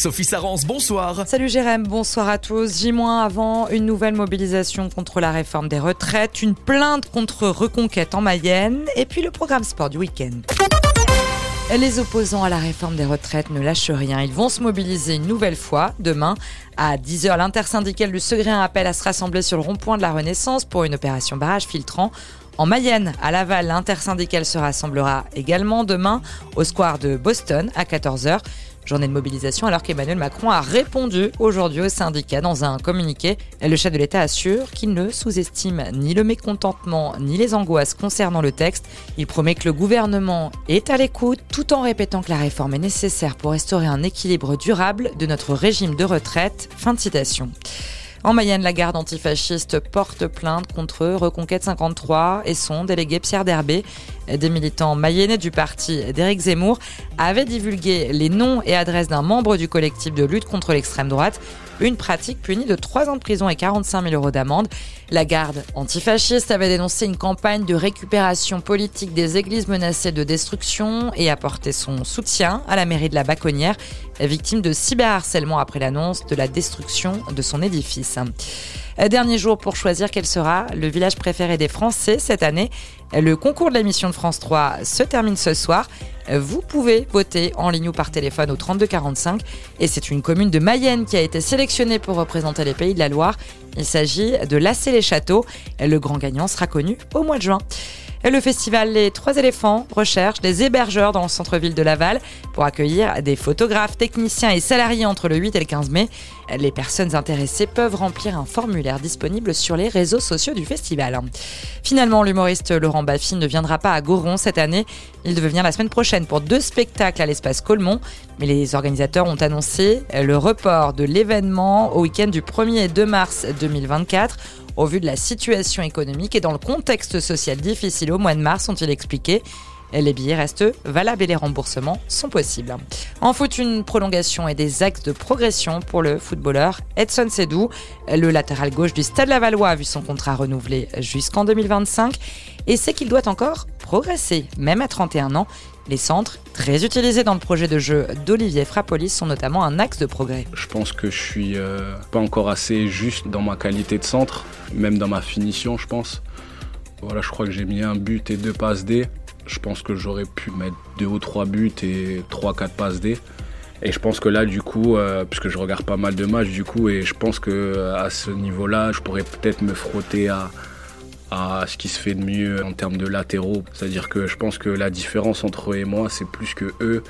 Sophie Sarance, bonsoir. Salut Jérém, bonsoir à tous. J- avant, une nouvelle mobilisation contre la réforme des retraites, une plainte contre Reconquête en Mayenne, et puis le programme sport du week-end. Les opposants à la réforme des retraites ne lâchent rien. Ils vont se mobiliser une nouvelle fois demain. À 10h, l'intersyndicale du Segrin appelle à se rassembler sur le rond-point de la Renaissance pour une opération barrage filtrant. En Mayenne, à Laval, l'intersyndicale se rassemblera également demain au square de Boston à 14h. Journée de mobilisation alors qu'Emmanuel Macron a répondu aujourd'hui aux syndicats dans un communiqué. Le chef de l'État assure qu'il ne sous-estime ni le mécontentement ni les angoisses concernant le texte. Il promet que le gouvernement est à l'écoute tout en répétant que la réforme est nécessaire pour restaurer un équilibre durable de notre régime de retraite. Fin citation. En Mayenne, la garde antifasciste porte plainte contre Reconquête 53 et son délégué Pierre Derbé. Des militants mayennais du parti d'Éric Zemmour avaient divulgué les noms et adresses d'un membre du collectif de lutte contre l'extrême droite, une pratique punie de 3 ans de prison et 45 000 euros d'amende. La garde antifasciste avait dénoncé une campagne de récupération politique des églises menacées de destruction et apporté son soutien à la mairie de la Baconnière, victime de cyberharcèlement après l'annonce de la destruction de son édifice. Dernier jour pour choisir quel sera le village préféré des Français cette année. Le concours de la mission de France 3 se termine ce soir. Vous pouvez voter en ligne ou par téléphone au 3245 et c'est une commune de Mayenne qui a été sélectionnée pour représenter les pays de la Loire. Il s'agit de Lassé-les-Châteaux. Le grand gagnant sera connu au mois de juin. Le festival Les Trois éléphants recherche des hébergeurs dans le centre-ville de Laval pour accueillir des photographes, techniciens et salariés entre le 8 et le 15 mai. Les personnes intéressées peuvent remplir un formulaire disponible sur les réseaux sociaux du festival. Finalement, l'humoriste Laurent Baffy ne viendra pas à Goron cette année. Il devait venir la semaine prochaine pour deux spectacles à l'espace Colmont. Mais les organisateurs ont annoncé le report de l'événement au week-end du 1er et 2 mars 2024 au vu de la situation économique et dans le contexte social difficile au mois de mars, ont-ils expliqué. Les billets restent valables et les remboursements sont possibles. En foot, une prolongation et des axes de progression pour le footballeur Edson Sedou. Le latéral gauche du Stade Lavallois a vu son contrat renouvelé jusqu'en 2025 et sait qu'il doit encore progresser, même à 31 ans. Les centres, très utilisés dans le projet de jeu d'Olivier Frappolis, sont notamment un axe de progrès. Je pense que je suis euh, pas encore assez juste dans ma qualité de centre, même dans ma finition, je pense. Voilà, je crois que j'ai mis un but et deux passes D. Je pense que j'aurais pu mettre deux ou trois buts et trois, quatre passes D. Et je pense que là, du coup, euh, puisque je regarde pas mal de matchs, du coup, et je pense que euh, à ce niveau-là, je pourrais peut-être me frotter à, à ce qui se fait de mieux en termes de latéraux. C'est-à-dire que je pense que la différence entre eux et moi, c'est plus que eux,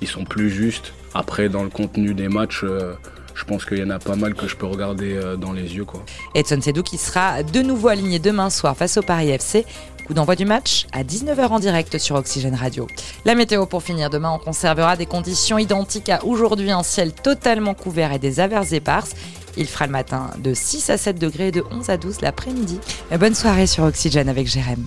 ils sont plus justes. Après, dans le contenu des matchs, euh, je pense qu'il y en a pas mal que je peux regarder euh, dans les yeux. Quoi. Edson Sedou qui sera de nouveau aligné demain soir face au Paris FC. Coup d'envoi du match à 19h en direct sur Oxygène Radio. La météo pour finir, demain on conservera des conditions identiques à aujourd'hui, un ciel totalement couvert et des averses éparses. Il fera le matin de 6 à 7 degrés et de 11 à 12 l'après-midi. Bonne soirée sur Oxygène avec Jérém.